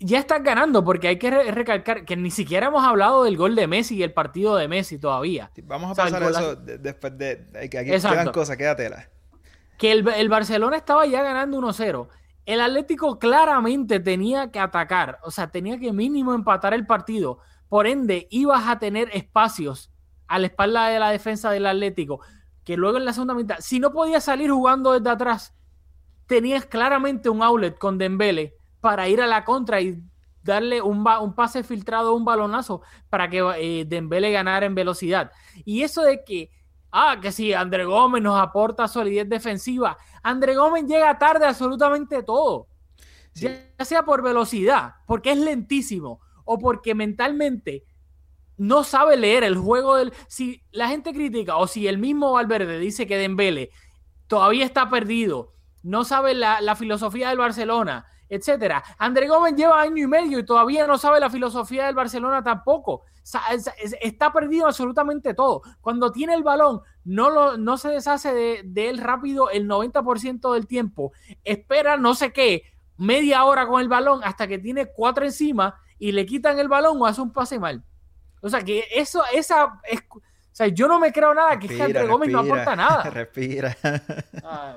ya están ganando, porque hay que recalcar que ni siquiera hemos hablado del gol de Messi y el partido de Messi todavía. Vamos a pasar a eso después de. Aquí quedan cosas, quédatela. Que el, el, Barcelona estaba ya ganando 1-0. El Atlético claramente tenía que atacar, o sea, tenía que mínimo empatar el partido. Por ende, ibas a tener espacios a la espalda de la defensa del Atlético, que luego en la segunda mitad, si no podías salir jugando desde atrás, tenías claramente un outlet con Dembele para ir a la contra y darle un, un pase filtrado, un balonazo para que eh, Dembele ganara en velocidad. Y eso de que, ah, que si André Gómez nos aporta solidez defensiva, André Gómez llega tarde absolutamente todo. Ya sea por velocidad, porque es lentísimo, o porque mentalmente no sabe leer el juego del. Si la gente critica, o si el mismo Valverde dice que Dembele todavía está perdido, no sabe la, la filosofía del Barcelona, etcétera. André Gómez lleva año y medio y todavía no sabe la filosofía del Barcelona tampoco. Está perdido absolutamente todo. Cuando tiene el balón, no, lo, no se deshace de, él rápido el 90% del tiempo. Espera no sé qué, media hora con el balón hasta que tiene cuatro encima y le quitan el balón o hace un pase mal. O sea, que eso, esa... Es, o sea, yo no me creo nada que André Gómez no aporta nada. Respira. Ah,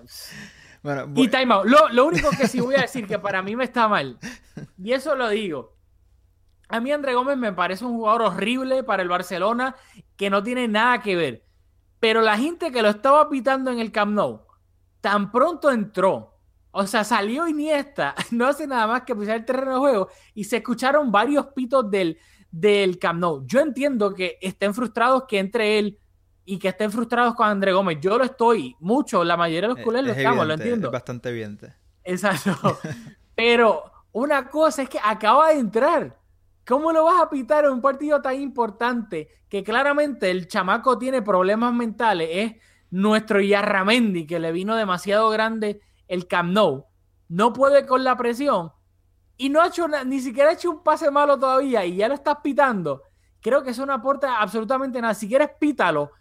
y time out. Lo, lo, único que sí voy a decir que para mí me está mal, y eso lo digo. A mí André Gómez me parece un jugador horrible para el Barcelona que no tiene nada que ver. Pero la gente que lo estaba pitando en el Camp Nou, tan pronto entró, o sea, salió Iniesta, no hace nada más que pisar el terreno de juego y se escucharon varios pitos del, del Camp Nou. Yo entiendo que estén frustrados que entre él y que estén frustrados con André Gómez. Yo lo estoy, mucho, la mayoría de los culés lo estamos, lo entiendo. Es bastante evidente. Exacto. Pero una cosa es que acaba de entrar. ¿Cómo lo vas a pitar en un partido tan importante que claramente el chamaco tiene problemas mentales? Es nuestro Yarramendi, que le vino demasiado grande el Camp Nou. No puede con la presión y no ha hecho ni siquiera ha hecho un pase malo todavía y ya lo estás pitando. Creo que eso no aporta absolutamente nada. Si quieres, pítalo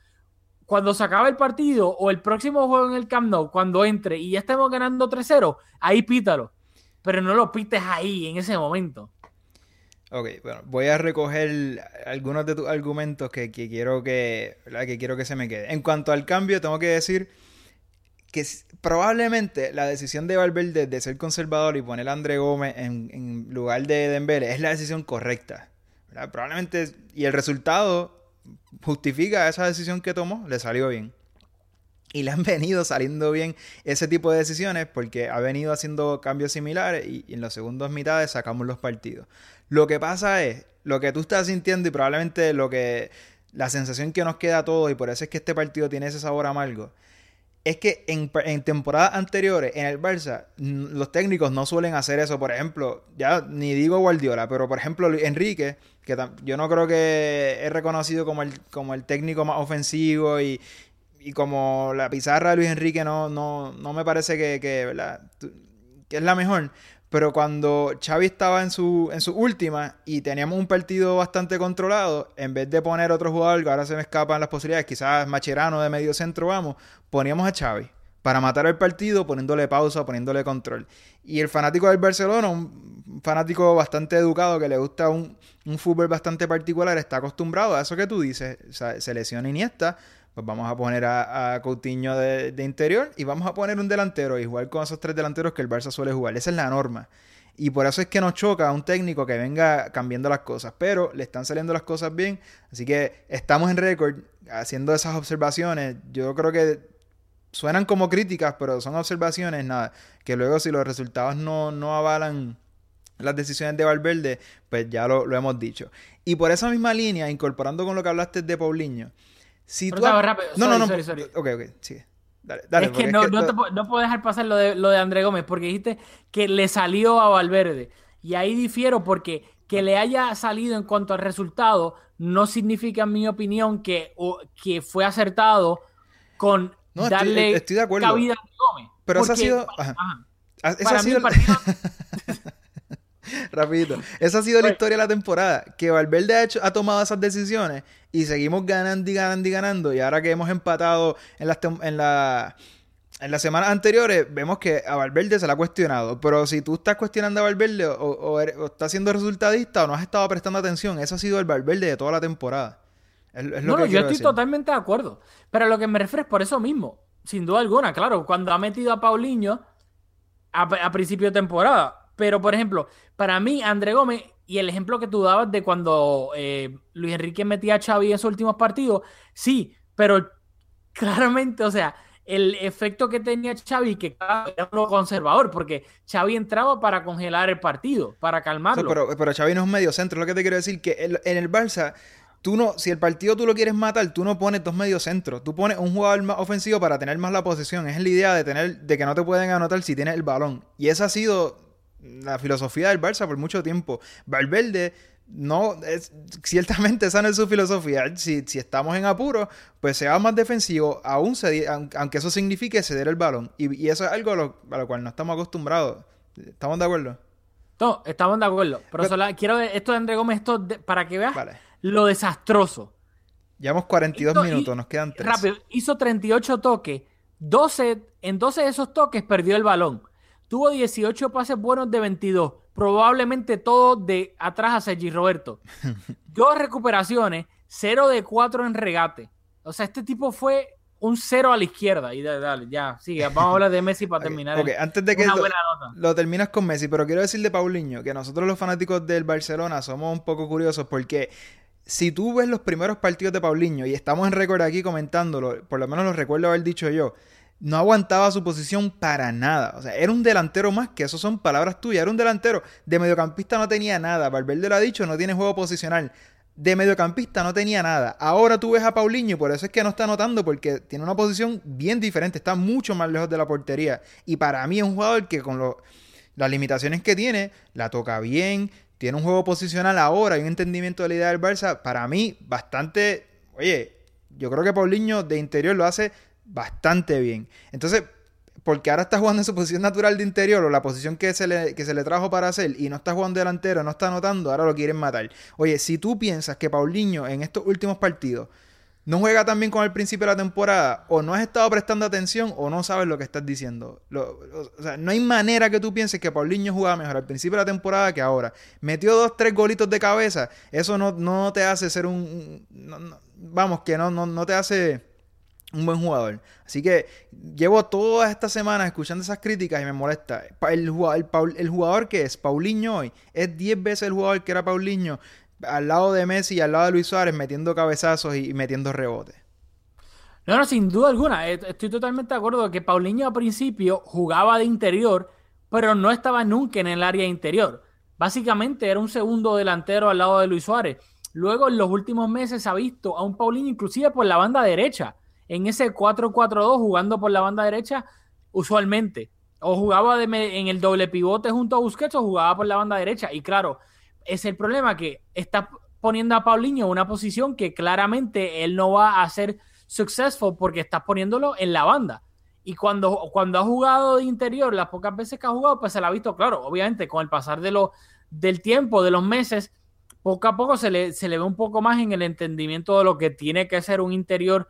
cuando se acabe el partido o el próximo juego en el Camp Nou, cuando entre y ya estemos ganando 3-0, ahí pítalo. Pero no lo pites ahí, en ese momento. Ok, bueno, voy a recoger algunos de tus argumentos que, quiero que, que quiero que se me quede. En cuanto al cambio, tengo que decir que probablemente la decisión de Valverde de ser conservador y poner a André Gómez en, lugar de Dembele es la decisión correcta. Probablemente, y el resultado justifica esa decisión que tomó, le salió bien. Y le han venido saliendo bien ese tipo de decisiones porque ha venido haciendo cambios similares y, en los segundos mitades sacamos los partidos. Lo que pasa es, lo que tú estás sintiendo y probablemente lo que la sensación que nos queda a todos y por eso es que este partido tiene ese sabor amargo, es que en, en, temporadas anteriores en el Barça los técnicos no suelen hacer eso. Por ejemplo, ya ni digo Guardiola, pero por ejemplo Enrique, que yo no creo que es reconocido como el, como el técnico más ofensivo y, como la pizarra de Luis Enrique no, no, no me parece que, que, que es la mejor. Pero cuando Xavi estaba en su, en su última y teníamos un partido bastante controlado, en vez de poner otro jugador, que ahora se me escapan las posibilidades, quizás Macherano de medio centro, vamos, poníamos a Xavi para matar el partido poniéndole pausa, poniéndole control. Y el fanático del Barcelona, un fanático bastante educado que le gusta un, un fútbol bastante particular, está acostumbrado a eso que tú dices, o se lesiona Iniesta, pues vamos a poner a, Coutinho de, de, interior y vamos a poner un delantero y jugar con esos tres delanteros que el Barça suele jugar. Esa es la norma. Y por eso es que nos choca a un técnico que venga cambiando las cosas. Pero le están saliendo las cosas bien. Así que estamos en récord haciendo esas observaciones. Yo creo que suenan como críticas, pero son observaciones, nada. Que luego si los resultados no, no avalan las decisiones de Valverde, pues ya lo, lo, hemos dicho. Y por esa misma línea, incorporando con lo que hablaste de Paulinho, si tú... Rápido. No, sorry, no, no. Sorry, sorry. Ok, ok, sigue. Dale, dale, es que no, es que no, te, no, puedo dejar pasar lo de, lo de André Gómez, porque dijiste que le salió a Valverde. Y ahí difiero porque que le haya salido en cuanto al resultado no significa, en mi opinión, que, o, que fue acertado con no, darle estoy, estoy de acuerdo. cabida a Gómez. Pero eso ha sido... Ajá. Ajá. Eso para ha mí sido... el partido... Rapidito. Esa ha sido la historia de la temporada. Que Valverde ha, hecho, ha tomado esas decisiones y seguimos ganando y ganando y ganando. Y ahora que hemos empatado en las, en la, en las semanas anteriores, vemos que a Valverde se le ha cuestionado. Pero si tú estás cuestionando a Valverde o, o, o estás siendo resultadista o no has estado prestando atención, eso ha sido el Valverde de toda la temporada. Es, es lo no, que yo estoy decir. totalmente de acuerdo. Pero lo que me refiero es por eso mismo. Sin duda alguna, claro, cuando ha metido a Paulinho a, a principio de temporada. Pero, por ejemplo, para mí, André Gómez, y el ejemplo que tú dabas de cuando eh, Luis Enrique metía a Xavi en sus últimos partidos, sí, pero claramente, o sea, el efecto que tenía Xavi, que era uno conservador, porque Xavi entraba para congelar el partido, para calmarlo. Pero, pero Xavi no es un medio centro, lo que te quiero decir, que el, en el Barça tú no, si el partido tú lo quieres matar, tú no pones dos medios centros. Tú pones un jugador más ofensivo para tener más la posesión. Es la idea de tener, de que no te pueden anotar si tienes el balón. Y esa ha sido la filosofía del Barça por mucho tiempo. Valverde, no, es, ciertamente esa no es su filosofía. Si, si estamos en apuro, pues sea más defensivo, aún se, aunque eso signifique ceder el balón. Y, y eso es algo a lo, a lo, cual no estamos acostumbrados. ¿Estamos de acuerdo? No, estamos de acuerdo. Pero, pero solo, quiero ver esto de André Gómez, esto de, para que veas. Vale lo desastroso. Llevamos 42 hizo, minutos, nos quedan 3. Rápido, hizo 38 toques, 12, en 12 de esos toques perdió el balón. Tuvo 18 pases buenos de 22, probablemente todos de atrás a Sergi Roberto. Dos recuperaciones, 0 de 4 en regate. O sea, este tipo fue un 0 a la izquierda. Y dale, dale ya, sigue. Vamos a hablar de Messi para okay, terminar. Okay. antes de que lo, lo, terminas con Messi, pero quiero decir de Paulinho que nosotros los fanáticos del Barcelona somos un poco curiosos porque si tú ves los primeros partidos de Paulinho, y estamos en récord aquí comentándolo, por lo menos lo recuerdo haber dicho yo, no aguantaba su posición para nada. O sea, era un delantero más, que eso son palabras tuyas, era un delantero. De mediocampista no tenía nada. Valverde lo ha dicho, no tiene juego posicional. De mediocampista no tenía nada. Ahora tú ves a Paulinho, por eso es que no está anotando, porque tiene una posición bien diferente, está mucho más lejos de la portería. Y para mí es un jugador que con lo, las limitaciones que tiene, la toca bien, tiene un juego posicional ahora y un entendimiento de la idea del Barça, para mí, bastante. Oye, yo creo que Paulinho de interior lo hace bastante bien. Entonces, porque ahora está jugando en su posición natural de interior o la posición que se, le, que se le trajo para hacer y no está jugando delantero, no está anotando, ahora lo quieren matar. Oye, si tú piensas que Paulinho en estos últimos partidos no juega tan bien como al principio de la temporada, o no has estado prestando atención, o no sabes lo que estás diciendo. O, sea, no hay manera que tú pienses que Paulinho jugaba mejor al principio de la temporada que ahora. Metió dos, tres golitos de cabeza. Eso no, no te hace ser un. No, vamos, que no, no, no te hace un buen jugador. Así que llevo todas estas semanas escuchando esas críticas y me molesta. El jugador, el, jugador que es Paulinho hoy es 10 veces el jugador que era Paulinho al lado de Messi y al lado de Luis Suárez metiendo cabezazos y, metiendo rebotes. No, no, sin duda alguna. Estoy totalmente de acuerdo que Paulinho al principio jugaba de interior, pero no estaba nunca en el área interior. Básicamente era un segundo delantero al lado de Luis Suárez. Luego en los últimos meses se ha visto a un Paulinho inclusive por la banda derecha, en ese 4-4-2 jugando por la banda derecha usualmente. O jugaba en el doble pivote junto a Busquets o jugaba por la banda derecha. Y claro, es el problema que está poniendo a Paulinho en una posición que claramente él no va a ser successful porque estás poniéndolo en la banda. Y cuando, cuando ha jugado de interior, las pocas veces que ha jugado, pues se la ha visto, claro, obviamente con el pasar de lo, del tiempo, de los meses, poco a poco se le, se le ve un poco más en el entendimiento de lo que tiene que ser un interior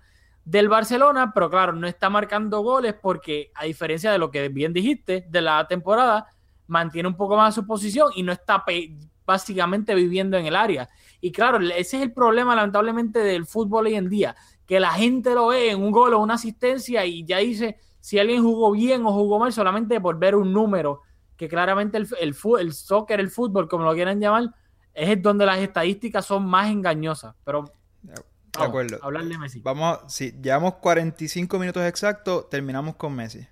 del Barcelona, pero claro, no está marcando goles porque, a diferencia de lo que bien dijiste de la temporada, mantiene un poco más su posición y no está básicamente viviendo en el área. Y claro, ese es el problema lamentablemente del fútbol hoy en día, que la gente lo ve en un gol o una asistencia y ya dice si alguien jugó bien o jugó mal solamente por ver un número, que claramente el, el, el soccer, el fútbol, como lo quieran llamar, es donde las estadísticas son más engañosas. Pero de acuerdo. hablar de Messi. Vamos, si llevamos 45 minutos exactos, terminamos con Messi.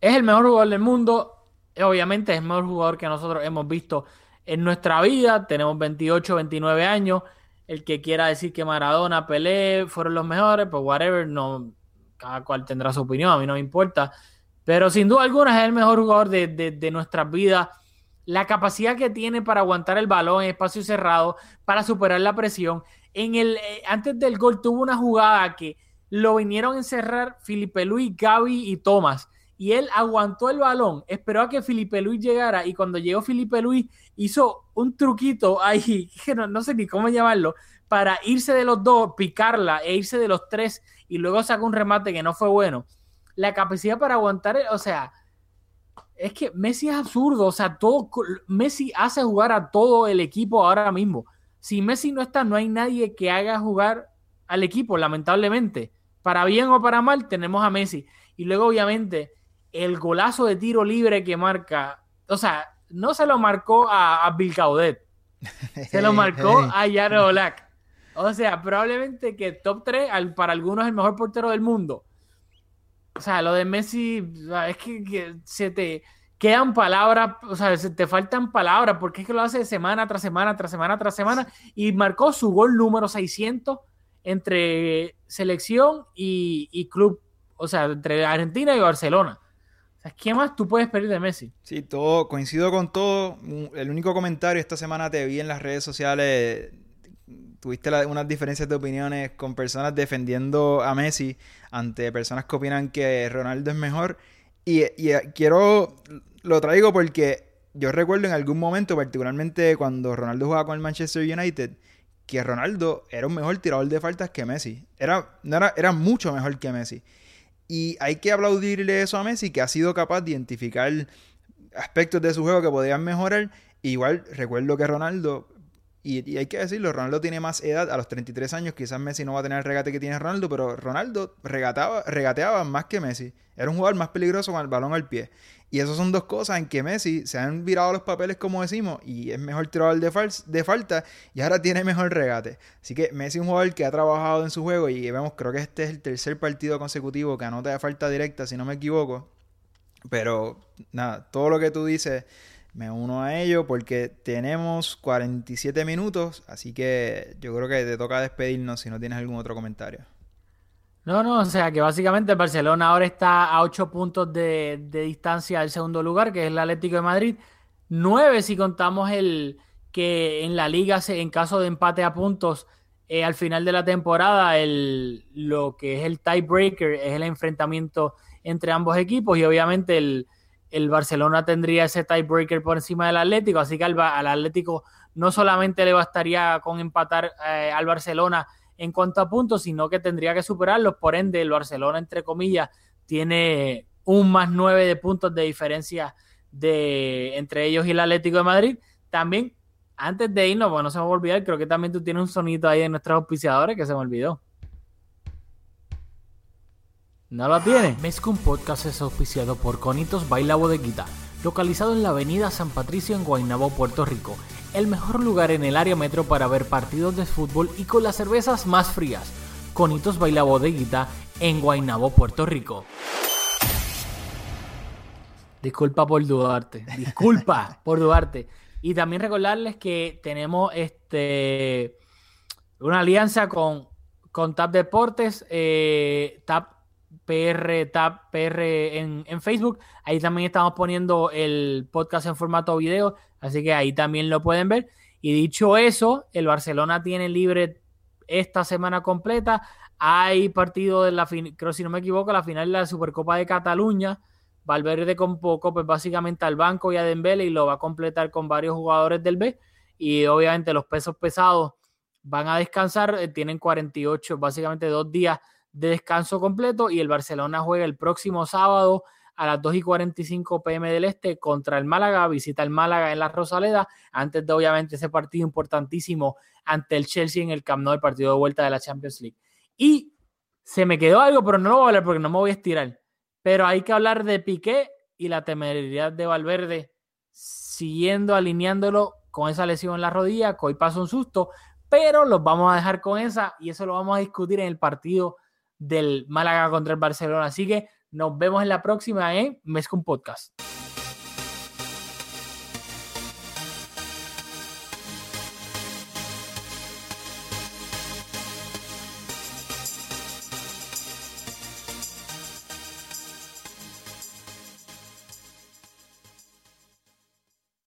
Es el mejor jugador del mundo. Obviamente es el mejor jugador que nosotros hemos visto en nuestra vida. Tenemos 28, 29 años. El que quiera decir que Maradona, Pelé fueron los mejores, pues whatever, no, cada cual tendrá su opinión, a mí no me importa. Pero sin duda alguna es el mejor jugador de, de, de nuestras vidas la capacidad que tiene para aguantar el balón en espacio cerrado, para superar la presión. En el, eh, antes del gol tuvo una jugada que lo vinieron a encerrar Felipe Luis, Gaby y Tomás. Y él aguantó el balón, esperó a que Felipe Luis llegara y cuando llegó Felipe Luis hizo un truquito ahí, que no, no sé ni cómo llamarlo, para irse de los dos, picarla e irse de los tres y luego sacó un remate que no fue bueno. La capacidad para aguantar, o sea, es que Messi es absurdo, o sea, todo Messi hace jugar a todo el equipo ahora mismo. Si Messi no está, no hay nadie que haga jugar al equipo, lamentablemente. Para bien o para mal, tenemos a Messi. Y luego, obviamente, el golazo de tiro libre que marca, o sea, no se lo marcó a, a Bill Caudet, se lo marcó a Jaro Black. O sea, probablemente que top 3 al, para algunos es el mejor portero del mundo. O sea, lo de Messi, es que, se te quedan palabras, o sea, se te faltan palabras, porque es que lo hace semana tras semana, tras semana, tras semana, y marcó su gol número 600 entre selección y, y club, o sea, entre Argentina y Barcelona. O sea, ¿qué más tú puedes pedir de Messi? Sí, todo, coincido con todo. El único comentario esta semana te vi en las redes sociales tuviste unas diferencias de opiniones con personas defendiendo a Messi ante personas que opinan que Ronaldo es mejor. Y, y eh, quiero, lo traigo porque yo recuerdo en algún momento, particularmente cuando Ronaldo jugaba con el Manchester United, que Ronaldo era un mejor tirador de faltas que Messi. Era, no era, era mucho mejor que Messi. Y hay que aplaudirle eso a Messi, que ha sido capaz de identificar aspectos de su juego que podían mejorar. Igual recuerdo que Ronaldo y, hay que decirlo, Ronaldo tiene más edad, a los 33 años, quizás Messi no va a tener el regate que tiene Ronaldo, pero Ronaldo regataba, regateaba más que Messi. Era un jugador más peligroso con el balón al pie. Y esas son dos cosas en que Messi se han virado los papeles, como decimos, y es mejor tirador de, de falta y ahora tiene mejor regate. Así que Messi es un jugador que ha trabajado en su juego y vemos, creo que este es el tercer partido consecutivo que anota de falta directa, si no me equivoco. Pero nada, todo lo que tú dices me uno a ello porque tenemos 47 minutos, así que yo creo que te toca despedirnos si no tienes algún otro comentario. No, no, o sea que básicamente el Barcelona ahora está a 8 puntos de, distancia del segundo lugar, que es el Atlético de Madrid. 9 si contamos el que en la liga, en caso de empate a puntos, eh, al final de la temporada, el, lo que es el tiebreaker es el enfrentamiento entre ambos equipos y obviamente el, el Barcelona tendría ese tiebreaker por encima del Atlético, así que al, al Atlético no solamente le bastaría con empatar eh, al Barcelona en cuanto a puntos, sino que tendría que superarlos, por ende el Barcelona, entre comillas, tiene un más nueve de puntos de diferencia de, entre ellos y el Atlético de Madrid. También, antes de irnos, bueno, no se me va a olvidar, creo que también tú tienes un sonito ahí en nuestros auspiciadores que se me olvidó. ¿No lo tiene? Mezcum Podcast es auspiciado por Conitos Baila Bodeguita, localizado en la avenida San Patricio en Guaynabo, Puerto Rico. El mejor lugar en el área metro para ver partidos de fútbol y con las cervezas más frías. Conitos Baila Bodeguita en Guaynabo, Puerto Rico. Disculpa por dudarte. Disculpa por dudarte. Y también recordarles que tenemos este una alianza con, con TAP Deportes, eh, TAP PR, TAP, PR en, en, Facebook. Ahí también estamos poniendo el podcast en formato video, así que ahí también lo pueden ver. Y dicho eso, el Barcelona tiene libre esta semana completa. Hay partido de la creo si no me equivoco, la final de la Supercopa de Cataluña. Valverde convocó pues básicamente al banco y a Dembele y lo va a completar con varios jugadores del B y obviamente los pesos pesados van a descansar, eh, tienen 48, básicamente dos días de descanso completo y el Barcelona juega el próximo sábado a las 2 y 45 pm del Este contra el Málaga, visita el Málaga en la Rosaleda, antes de obviamente ese partido importantísimo ante el Chelsea en el Camp Nou, el partido de vuelta de la Champions League. Y se me quedó algo, pero no lo voy a hablar porque no me voy a estirar. Pero hay que hablar de Piqué y la temeridad de Valverde siguiendo, alineándolo con esa lesión en la rodilla, que hoy pasó un susto, pero los vamos a dejar con esa y eso lo vamos a discutir en el partido del Málaga contra el Barcelona. Así que nos vemos en la próxima en Mezcum Podcast.